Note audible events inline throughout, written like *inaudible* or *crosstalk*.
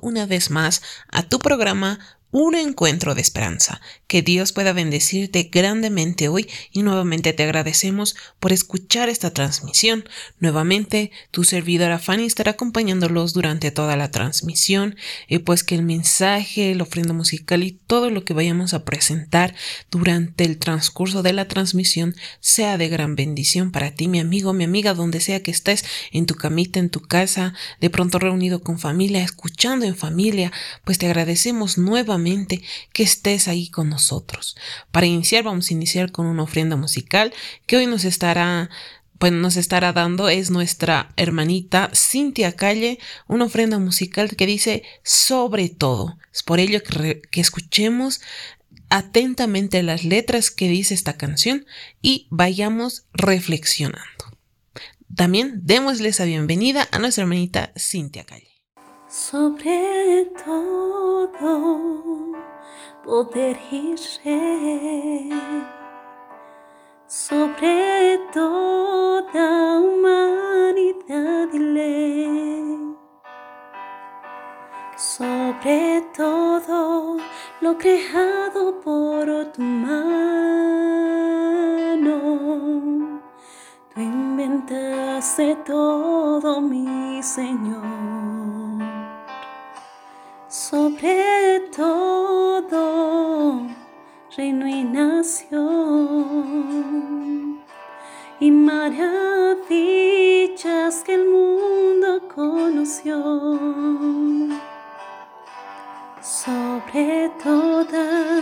una vez más a tu programa un encuentro de esperanza. Que Dios pueda bendecirte grandemente hoy y nuevamente te agradecemos por escuchar esta transmisión. Nuevamente, tu servidora Fanny estará acompañándolos durante toda la transmisión y pues que el mensaje, el ofrenda musical y todo lo que vayamos a presentar durante el transcurso de la transmisión sea de gran bendición para ti, mi amigo, mi amiga, donde sea que estés, en tu camita, en tu casa, de pronto reunido con familia, escuchando en familia, pues te agradecemos nuevamente que estés ahí con nosotros. Para iniciar, vamos a iniciar con una ofrenda musical que hoy nos estará pues nos estará dando es nuestra hermanita Cintia Calle, una ofrenda musical que dice sobre todo. Es por ello que, que escuchemos atentamente las letras que dice esta canción y vayamos reflexionando. También démosle esa bienvenida a nuestra hermanita Cintia Calle sobre todo poder y sobre toda humanidad y ley, sobre todo lo creado por tu mano. Tú inventaste todo, mi Señor sobre todo reino y nación. Y maravillas que el mundo conoció. Sobre toda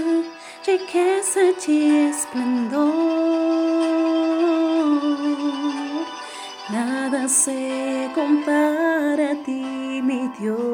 riqueza y esplendor nada se compara a ti mi Dios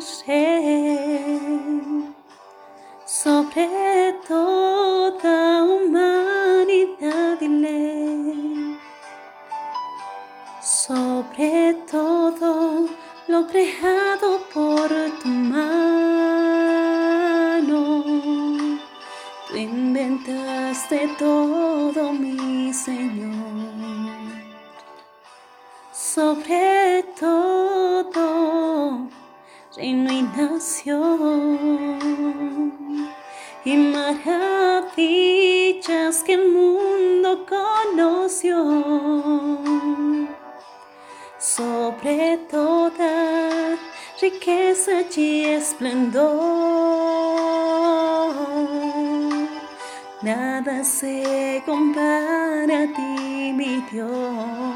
ser sobre toda humanidad ley, sobre todo lo creado por tu mano. Tú inventaste todo, mi Señor, sobre y maravillas que el mundo conoció. Sobre toda riqueza y esplendor, nada se compara a ti, mi Dios.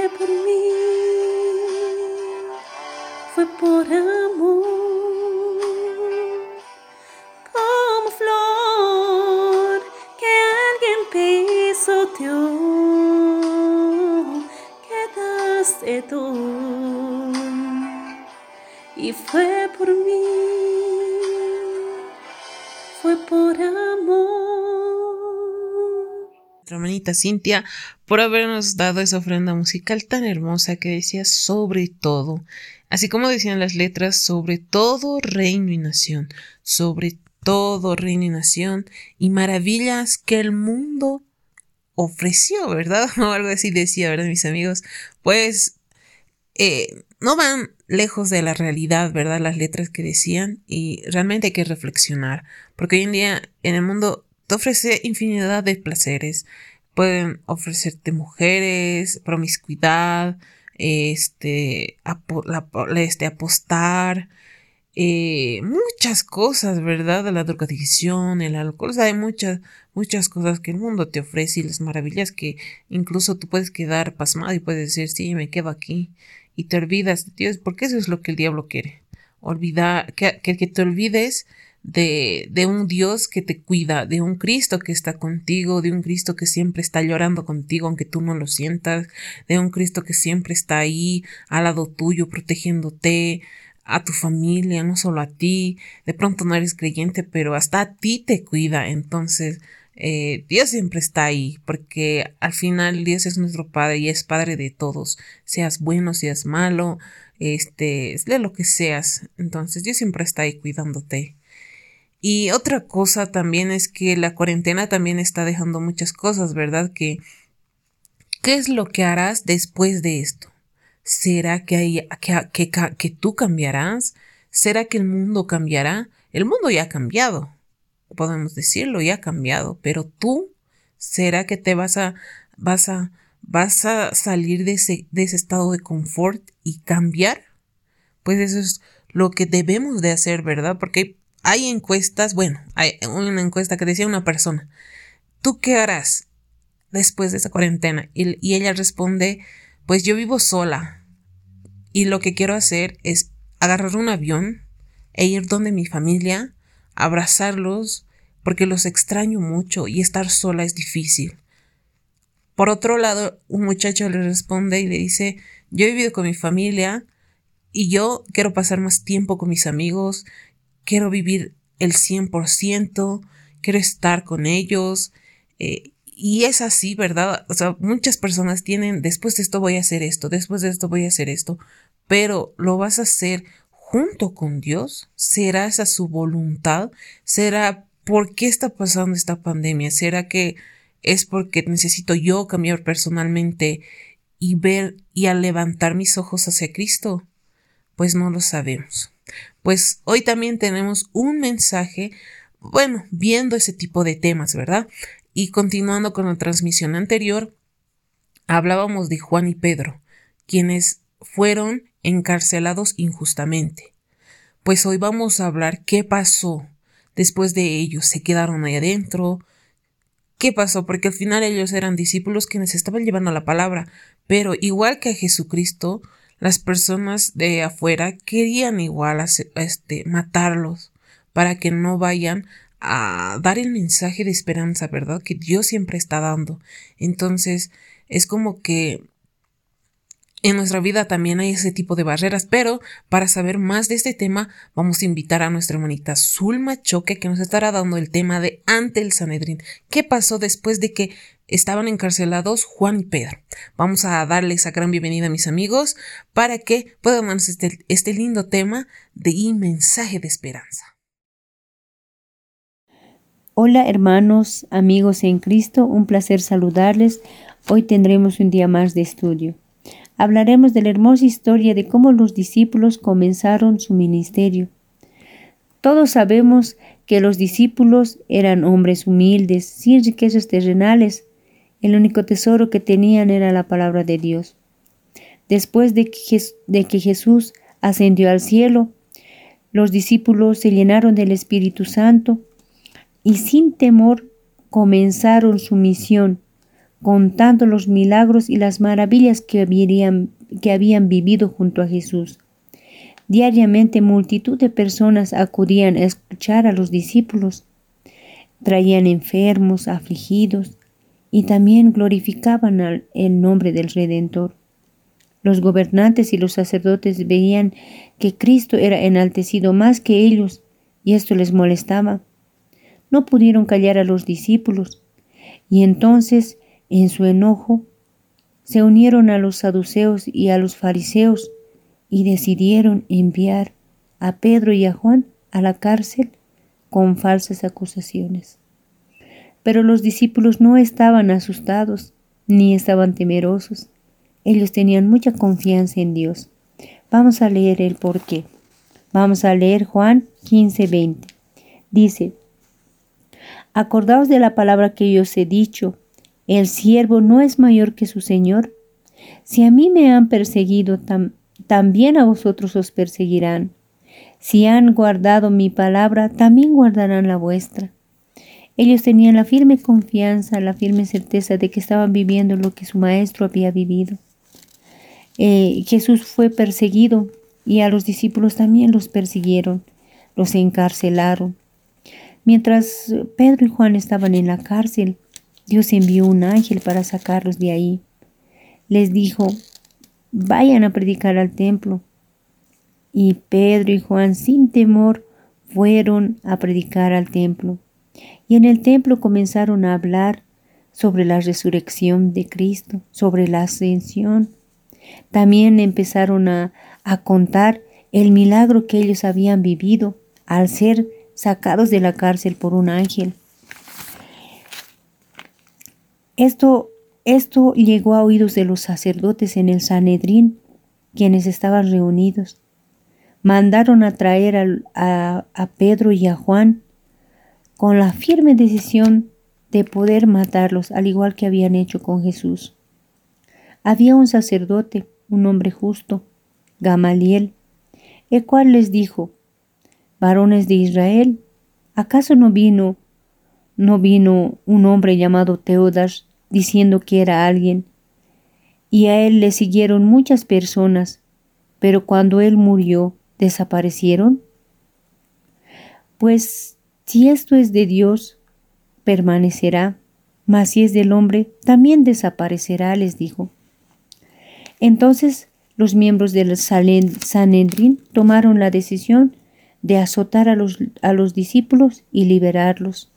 fue por mí, fue por amor. Hermanita Cintia, por habernos dado esa ofrenda musical tan hermosa que decía sobre todo, así como decían las letras, sobre todo reino y nación, sobre todo reino y nación y maravillas que el mundo ofreció, ¿verdad? *laughs* O algo así decía, ¿verdad, mis amigos? Pues eh, no van lejos de la realidad, ¿verdad? Las letras que decían y realmente hay que reflexionar, porque hoy en día en el mundo te ofrece infinidad de placeres. Pueden ofrecerte mujeres, promiscuidad, este, este apostar, eh, muchas cosas, ¿verdad? La drogadicción, el alcohol, o sea, hay muchas, muchas cosas que el mundo te ofrece y las maravillas que incluso tú puedes quedar pasmado y puedes decir, sí, me quedo aquí y te olvidas de Dios, porque eso es lo que el diablo quiere. Olvidar, que, que, te olvides de, de, un Dios que te cuida, de un Cristo que está contigo, de un Cristo que siempre está llorando contigo aunque tú no lo sientas, de un Cristo que siempre está ahí al lado tuyo, protegiéndote, a tu familia, no solo a ti, de pronto no eres creyente, pero hasta a ti te cuida, entonces eh, Dios siempre está ahí, porque al final Dios es nuestro Padre y es Padre de todos, seas bueno, seas malo, este, de lo que seas, entonces Dios siempre está ahí cuidándote. Y otra cosa también es que la cuarentena también está dejando muchas cosas, ¿verdad? Que, ¿qué es lo que harás después de esto? ¿Será que, hay, que, que, que tú cambiarás? ¿Será que el mundo cambiará? El mundo ya ha cambiado podemos decirlo, ya ha cambiado, pero tú, ¿será que te vas a, vas a, vas a salir de ese, de ese estado de confort y cambiar? Pues eso es lo que debemos de hacer, ¿verdad? Porque hay encuestas, bueno, hay una encuesta que decía una persona, ¿tú qué harás después de esa cuarentena? Y, y ella responde, pues yo vivo sola y lo que quiero hacer es agarrar un avión e ir donde mi familia abrazarlos, porque los extraño mucho y estar sola es difícil. Por otro lado, un muchacho le responde y le dice, yo he vivido con mi familia y yo quiero pasar más tiempo con mis amigos, quiero vivir el 100%, quiero estar con ellos. Eh, y es así, ¿verdad? O sea, muchas personas tienen, después de esto voy a hacer esto, después de esto voy a hacer esto, pero lo vas a hacer junto con Dios? ¿Será esa su voluntad? ¿Será por qué está pasando esta pandemia? ¿Será que es porque necesito yo cambiar personalmente y ver y al levantar mis ojos hacia Cristo? Pues no lo sabemos. Pues hoy también tenemos un mensaje, bueno, viendo ese tipo de temas, ¿verdad? Y continuando con la transmisión anterior, hablábamos de Juan y Pedro, quienes fueron encarcelados injustamente. Pues hoy vamos a hablar qué pasó después de ellos. ¿Se quedaron ahí adentro? ¿Qué pasó? Porque al final ellos eran discípulos quienes estaban llevando la palabra, pero igual que a Jesucristo, las personas de afuera querían igual este, matarlos para que no vayan a dar el mensaje de esperanza, ¿verdad? Que Dios siempre está dando. Entonces, es como que en nuestra vida también hay ese tipo de barreras, pero para saber más de este tema vamos a invitar a nuestra hermanita Zulma Choque que nos estará dando el tema de ante el Sanedrín. ¿Qué pasó después de que estaban encarcelados Juan y Pedro? Vamos a darles esa gran bienvenida a mis amigos para que puedan darnos este, este lindo tema de mensaje de esperanza. Hola hermanos, amigos en Cristo, un placer saludarles. Hoy tendremos un día más de estudio hablaremos de la hermosa historia de cómo los discípulos comenzaron su ministerio. Todos sabemos que los discípulos eran hombres humildes, sin riquezas terrenales. El único tesoro que tenían era la palabra de Dios. Después de que, Jesús ascendió al cielo, los discípulos se llenaron del Espíritu Santo y sin temor comenzaron su misión contando los milagros y las maravillas que habían, que habían vivido junto a Jesús. Diariamente multitud de personas acudían a escuchar a los discípulos. Traían enfermos, afligidos, y también glorificaban el nombre del Redentor. Los gobernantes y los sacerdotes veían que Cristo era enaltecido más que ellos y esto les molestaba. No pudieron callar a los discípulos y entonces, en su enojo, se unieron a los saduceos y a los fariseos y decidieron enviar a Pedro y a Juan a la cárcel con falsas acusaciones. Pero los discípulos no estaban asustados ni estaban temerosos. Ellos tenían mucha confianza en Dios. Vamos a leer el por qué. Vamos a leer Juan 15:20. Dice, Acordaos de la palabra que yo os he dicho, el siervo no es mayor que su Señor. Si a mí me han perseguido, también a vosotros os perseguirán. Si han guardado mi palabra, también guardarán la vuestra. Ellos tenían la firme confianza, la firme certeza de que estaban viviendo lo que su maestro había vivido. Eh, Jesús fue perseguido y a los discípulos también los persiguieron, los encarcelaron. Mientras Pedro y Juan estaban en la cárcel, Dios envió un ángel para sacarlos de ahí. Les dijo, vayan a predicar al templo. Y Pedro y Juan sin temor fueron a predicar al templo. Y en el templo comenzaron a hablar sobre la resurrección de Cristo, sobre la ascensión. También empezaron a, contar el milagro que ellos habían vivido al ser sacados de la cárcel por un ángel. Esto, esto llegó a oídos de los sacerdotes en el Sanedrín, quienes estaban reunidos mandaron a traer a, Pedro y a Juan con la firme decisión de poder matarlos, al igual que habían hecho con Jesús. Había un sacerdote, un hombre justo, Gamaliel, el cual les dijo, varones de Israel, ¿acaso no vino, no vino un hombre llamado Teodas diciendo que era alguien? Y a él le siguieron muchas personas, pero cuando él murió, desaparecieron? Pues si esto es de Dios, permanecerá, mas si es del hombre, también desaparecerá, les dijo. Entonces los miembros del Sanedrín tomaron la decisión de azotar a los, a los discípulos y liberarlos.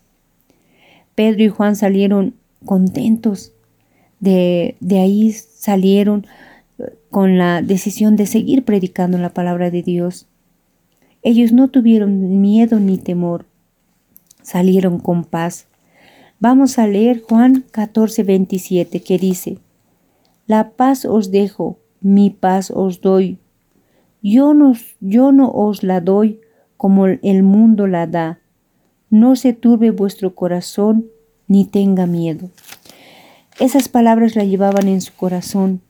Pedro y Juan salieron contentos. De, de ahí salieron con la decisión de seguir predicando la palabra de Dios. Ellos no tuvieron miedo ni temor, salieron con paz. Vamos a leer Juan 14, 27, que dice, La paz os dejo, mi paz os doy. Yo no, yo no os la doy como el mundo la da. No se turbe vuestro corazón ni tenga miedo. Esas palabras la llevaban en su corazón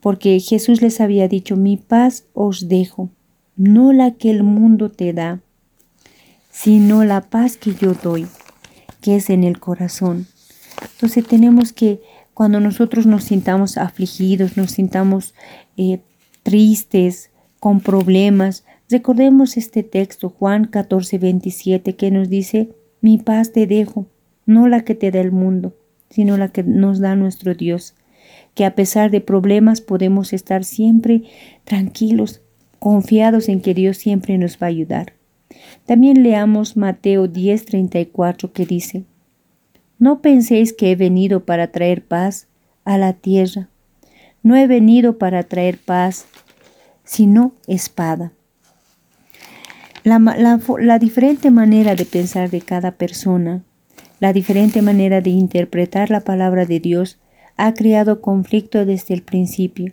porque Jesús les había dicho, mi paz os dejo, no la que el mundo te da, sino la paz que yo doy, que es en el corazón. Entonces tenemos que, cuando nosotros nos sintamos afligidos, nos sintamos eh, tristes, con problemas, recordemos este texto, Juan 14, 27, que nos dice, mi paz te dejo, no la que te da el mundo, sino la que nos da nuestro Dios que a pesar de problemas podemos estar siempre tranquilos, confiados en que Dios siempre nos va a ayudar. También leamos Mateo 10:34 que dice, No penséis que he venido para traer paz a la tierra. No he venido para traer paz, sino espada. La, la, diferente manera de pensar de cada persona, la diferente manera de interpretar la palabra de Dios ha creado conflicto desde el principio.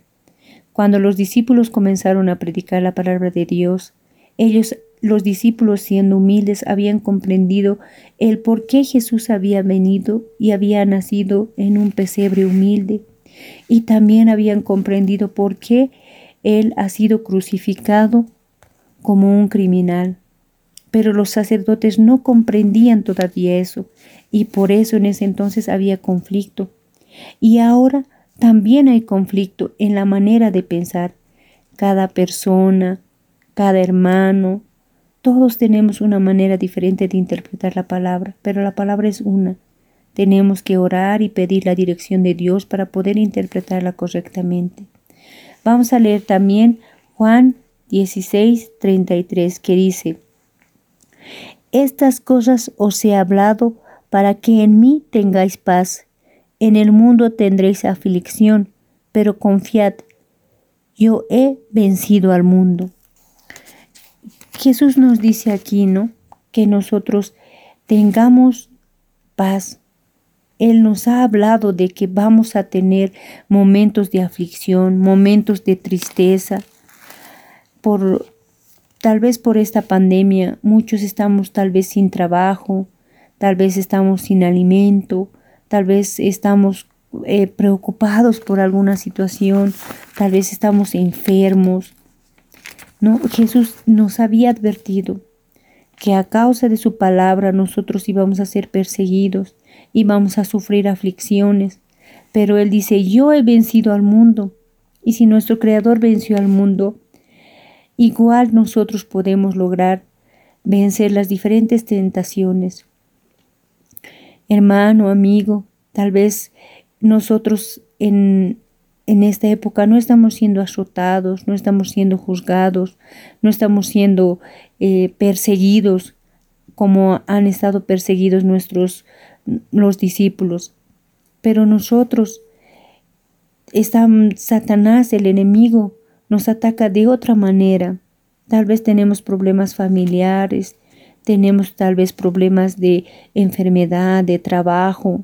Cuando los discípulos comenzaron a predicar la palabra de Dios, ellos, los discípulos siendo humildes, habían comprendido el por qué Jesús había venido y había nacido en un pesebre humilde, y también habían comprendido por qué Él ha sido crucificado como un criminal. Pero los sacerdotes no comprendían todavía eso, y por eso en ese entonces había conflicto. Y ahora también hay conflicto en la manera de pensar. Cada persona, cada hermano, todos tenemos una manera diferente de interpretar la palabra, pero la palabra es una. tenemos que orar y pedir la dirección de Dios para poder interpretarla correctamente. Vamos a leer también Juan 16, 33, que dice, Estas cosas os he hablado para que en mí tengáis paz. En el mundo tendréis aflicción, pero confiad, yo he vencido al mundo. Jesús nos dice aquí, ¿no? Que nosotros tengamos paz. Él nos ha hablado de que vamos a tener momentos de aflicción, momentos de tristeza. Por tal vez por esta pandemia muchos estamos tal vez sin trabajo, tal vez estamos sin alimento, tal vez estamos eh, preocupados por alguna situación, tal vez estamos enfermos. No, Jesús nos había advertido que a causa de su palabra nosotros íbamos a ser perseguidos, íbamos a sufrir aflicciones. Pero Él dice, yo he vencido al mundo. Y si nuestro Creador venció al mundo, igual nosotros podemos lograr vencer las diferentes tentaciones. Hermano, amigo, tal vez nosotros en, en esta época no estamos siendo azotados, no estamos siendo juzgados, no estamos siendo eh, perseguidos como han estado perseguidos nuestros los discípulos. Pero nosotros, está, Satanás, el enemigo, nos ataca de otra manera. Tal vez tenemos problemas familiares, tenemos tal vez problemas de enfermedad, de trabajo.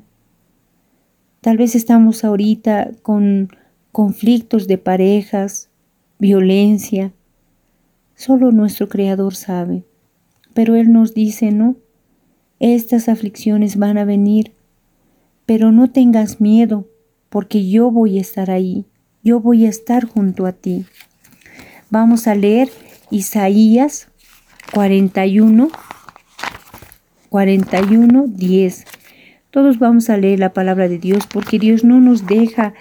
Tal vez estamos ahorita con conflictos de parejas, violencia. Solo nuestro Creador sabe. Pero Él nos dice, no, estas aflicciones van a venir, pero no tengas miedo, porque yo voy a estar ahí, yo voy a estar junto a ti. Vamos a leer Isaías 41, 41, 10. Todos vamos a leer la palabra de Dios porque Dios no nos deja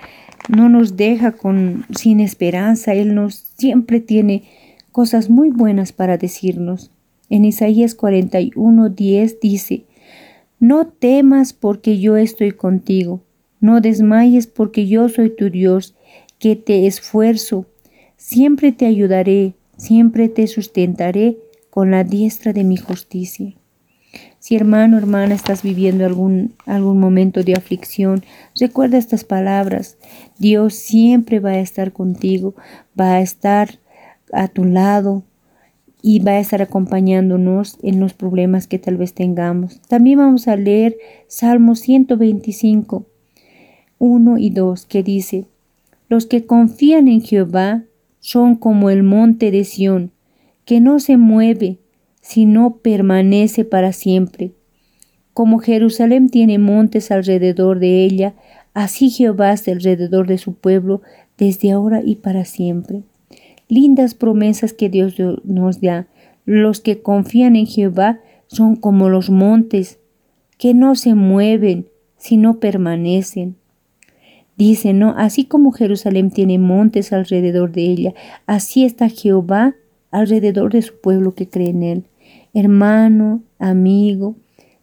no nos deja con sin esperanza, Él nos siempre tiene cosas muy buenas para decirnos. En Isaías 41, 10 dice, No temas porque yo estoy contigo, no desmayes porque yo soy tu Dios, que te esfuerzo, siempre te ayudaré, siempre te sustentaré con la diestra de mi justicia. Si hermano, hermana, estás viviendo algún, algún momento de aflicción, recuerda estas palabras. Dios siempre va a estar contigo, va a estar a tu lado y va a estar acompañándonos en los problemas que tal vez tengamos. También vamos a leer Salmo 125, 1 y 2, que dice, Los que confían en Jehová son como el monte de Sión, que no se mueve, sino permanece para siempre. Como Jerusalén tiene montes alrededor de ella, así Jehová está alrededor de su pueblo desde ahora y para siempre. Lindas promesas que Dios nos da. Los que confían en Jehová son como los montes, que no se mueven, sino permanecen. Dice, ¿no? Así como Jerusalén tiene montes alrededor de ella, así está Jehová alrededor de su pueblo que cree en él. Hermano, amigo,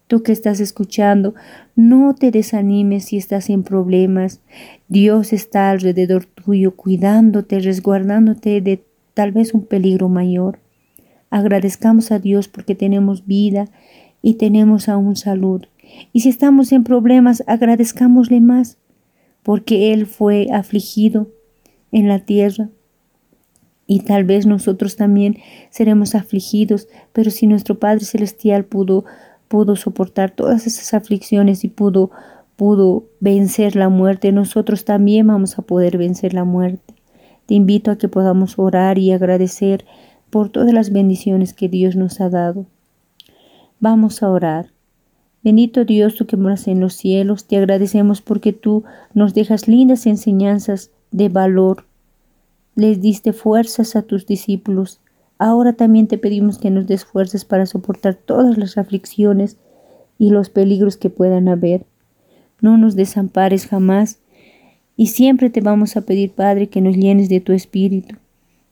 tú que estás escuchando, no te desanimes si estás en problemas. Dios está alrededor tuyo, cuidándote, resguardándote de tal vez un peligro mayor. Agradezcamos a Dios porque tenemos vida y tenemos aún salud. Y si estamos en problemas, agradezcámosle más, porque Él fue afligido en la tierra y tal vez nosotros también seremos afligidos, pero si nuestro Padre Celestial pudo, pudo soportar todas esas aflicciones y pudo, pudo vencer la muerte, nosotros también vamos a poder vencer la muerte. Te invito a que podamos orar y agradecer por todas las bendiciones que Dios nos ha dado. Vamos a orar. Bendito Dios, tú que moras en los cielos, te agradecemos porque tú nos dejas lindas enseñanzas de valor les diste fuerzas a tus discípulos. Ahora también te pedimos que nos des fuerzas para soportar todas las aflicciones y los peligros que puedan haber. No nos desampares jamás y siempre te vamos a pedir, Padre, que nos llenes de tu espíritu.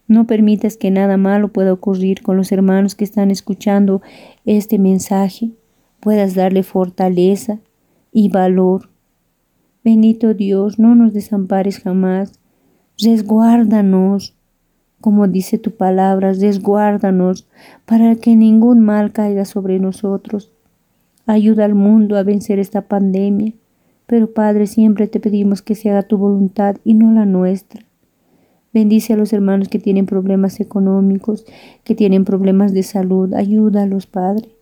No permitas que nada malo pueda ocurrir con los hermanos que están escuchando este mensaje. Puedas darle fortaleza y valor. Bendito Dios, no nos desampares jamás, resguárdanos, como dice tu palabra, resguárdanos para que ningún mal caiga sobre nosotros. Ayuda al mundo a vencer esta pandemia, pero Padre, siempre te pedimos que se haga tu voluntad y no la nuestra. Bendice a los hermanos que tienen problemas económicos, que tienen problemas de salud. Ayúdalos, Padre.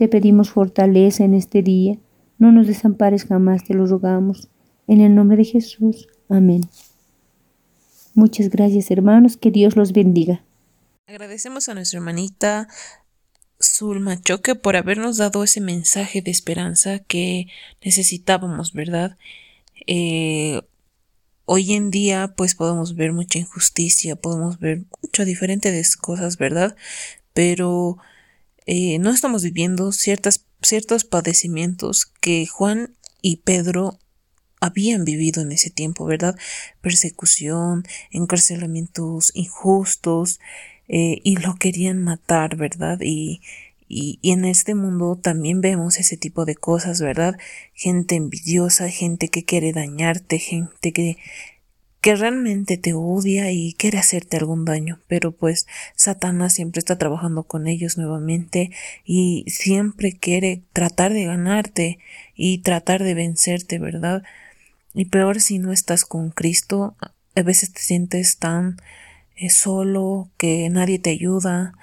Te pedimos fortaleza en este día. No nos desampares jamás, te lo rogamos. En el nombre de Jesús. Amén. Muchas gracias, hermanos. Que Dios los bendiga. Agradecemos a nuestra hermanita Zulma Choque por habernos dado ese mensaje de esperanza que necesitábamos, ¿verdad? Eh, hoy en día pues podemos ver mucha injusticia, podemos ver muchas diferentes cosas, ¿verdad? Pero eh, no estamos viviendo ciertas, ciertos padecimientos que Juan y Pedro habían vivido en ese tiempo, ¿verdad? Persecución, encarcelamientos injustos, eh, y lo querían matar, ¿verdad? Y, y, en este mundo también vemos ese tipo de cosas, ¿verdad? Gente envidiosa, gente que quiere dañarte, gente que, que realmente te odia y quiere hacerte algún daño, pero pues Satanás siempre está trabajando con ellos nuevamente y siempre quiere tratar de ganarte y tratar de vencerte, ¿verdad? Y peor si no estás con Cristo, a veces te sientes tan eh, solo que nadie te ayuda,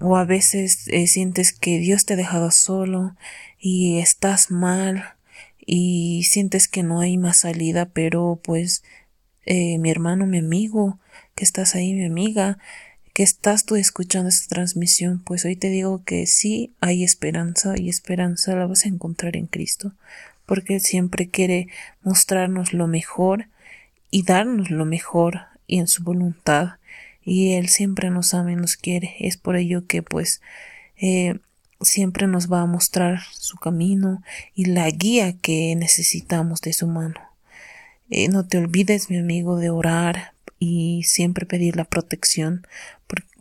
o a veces eh, sientes que Dios te ha dejado solo y estás mal y sientes que no hay más salida, pero pues eh, mi hermano, mi amigo, que estás ahí, mi amiga, que estás tú escuchando esta transmisión, pues hoy te digo que sí hay esperanza y esperanza la vas a encontrar en Cristo, porque Él siempre quiere mostrarnos lo mejor y darnos lo mejor y en su voluntad y Él siempre nos ama y nos quiere. Es por ello que pues eh, siempre nos va a mostrar su camino y la guía que necesitamos de su mano. Eh, no te olvides, mi amigo, de orar y siempre pedir la protección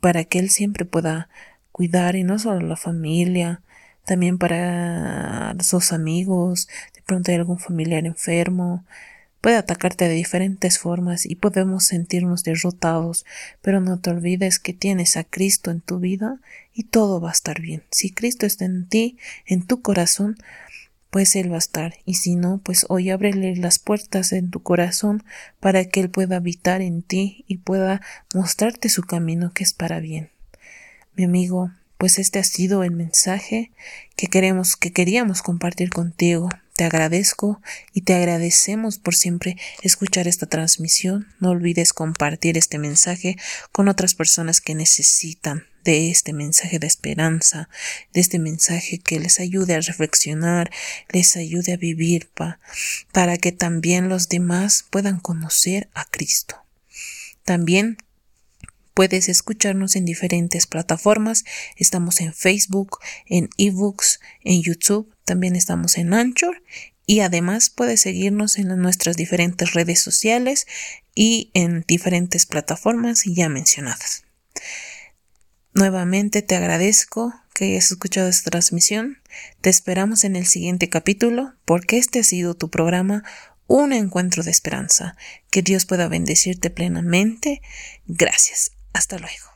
para que Él siempre pueda cuidar y no solo la familia, también para sus amigos, de pronto hay algún familiar enfermo, puede atacarte de diferentes formas y podemos sentirnos derrotados, pero no te olvides que tienes a Cristo en tu vida y todo va a estar bien. Si Cristo está en ti, en tu corazón, pues Él va a estar, y si no, pues hoy ábrele las puertas en tu corazón para que Él pueda habitar en ti y pueda mostrarte su camino que es para bien. Mi amigo, pues este ha sido el mensaje que queremos, que queríamos compartir contigo. Te agradezco y te agradecemos por siempre escuchar esta transmisión. No olvides compartir este mensaje con otras personas que necesitan de este mensaje de esperanza, de este mensaje que les ayude a reflexionar, les ayude a vivir pa, para que también los demás puedan conocer a Cristo. También Puedes escucharnos en diferentes plataformas. Estamos en Facebook, en eBooks, en YouTube, también estamos en Anchor y además puedes seguirnos en nuestras diferentes redes sociales y en diferentes plataformas ya mencionadas. Nuevamente te agradezco que hayas escuchado esta transmisión. Te esperamos en el siguiente capítulo porque este ha sido tu programa Un encuentro de esperanza. Que Dios pueda bendecirte plenamente. Gracias. Hasta luego.